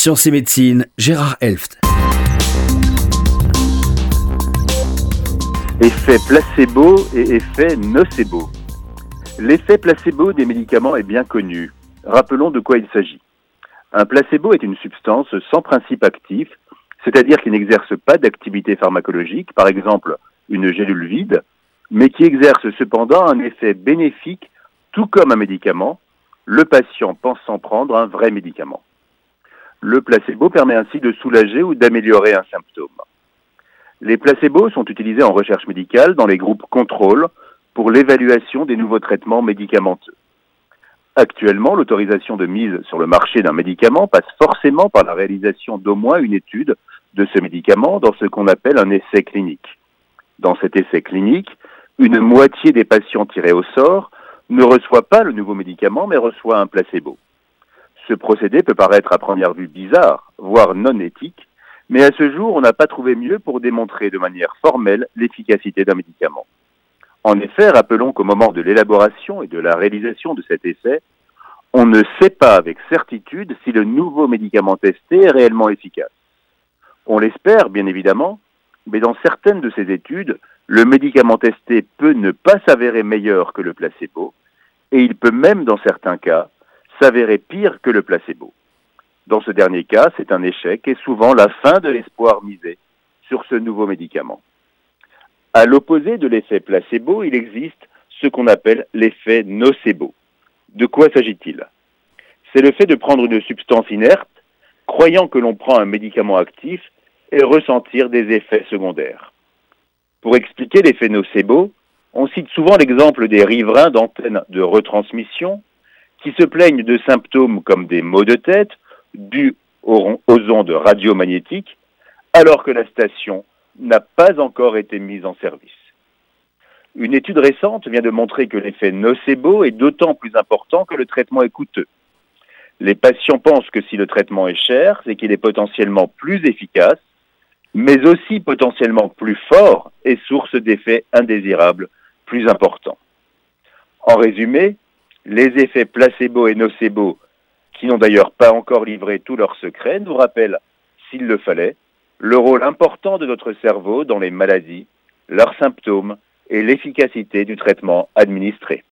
Sciences et médecine, Gérard Elft. Effet placebo et effet nocebo. L'effet placebo des médicaments est bien connu. Rappelons de quoi il s'agit. Un placebo est une substance sans principe actif, c'est-à-dire qui n'exerce pas d'activité pharmacologique, par exemple une gélule vide, mais qui exerce cependant un effet bénéfique, tout comme un médicament, le patient pensant prendre un vrai médicament. Le placebo permet ainsi de soulager ou d'améliorer un symptôme. Les placebos sont utilisés en recherche médicale dans les groupes contrôle pour l'évaluation des nouveaux traitements médicamenteux. Actuellement, l'autorisation de mise sur le marché d'un médicament passe forcément par la réalisation d'au moins une étude de ce médicament dans ce qu'on appelle un essai clinique. Dans cet essai clinique, une moitié des patients tirés au sort ne reçoit pas le nouveau médicament mais reçoit un placebo. Ce procédé peut paraître à première vue bizarre, voire non éthique, mais à ce jour, on n'a pas trouvé mieux pour démontrer de manière formelle l'efficacité d'un médicament. En effet, rappelons qu'au moment de l'élaboration et de la réalisation de cet essai, on ne sait pas avec certitude si le nouveau médicament testé est réellement efficace. On l'espère, bien évidemment, mais dans certaines de ces études, le médicament testé peut ne pas s'avérer meilleur que le placebo, et il peut même, dans certains cas, s'avérer pire que le placebo. Dans ce dernier cas, c'est un échec et souvent la fin de l'espoir misé sur ce nouveau médicament. À l'opposé de l'effet placebo, il existe ce qu'on appelle l'effet nocebo. De quoi s'agit-il? C'est le fait de prendre une substance inerte, croyant que l'on prend un médicament actif, et ressentir des effets secondaires. Pour expliquer l'effet nocebo, on cite souvent l'exemple des riverains d'antennes de retransmission qui se plaignent de symptômes comme des maux de tête dus aux, ondes radiomagnétiques, alors que la station n'a pas encore été mise en service. Une étude récente vient de montrer que l'effet nocebo est d'autant plus important que le traitement est coûteux. Les patients pensent que si le traitement est cher, c'est qu'il est potentiellement plus efficace, mais aussi potentiellement plus fort et source d'effets indésirables plus importants. En résumé, les effets placebo et nocebo qui n'ont d'ailleurs pas encore livré tous leurs secrets, nous rappellent, s'il le fallait, le rôle important de notre cerveau dans les maladies, leurs symptômes et l'efficacité du traitement administré.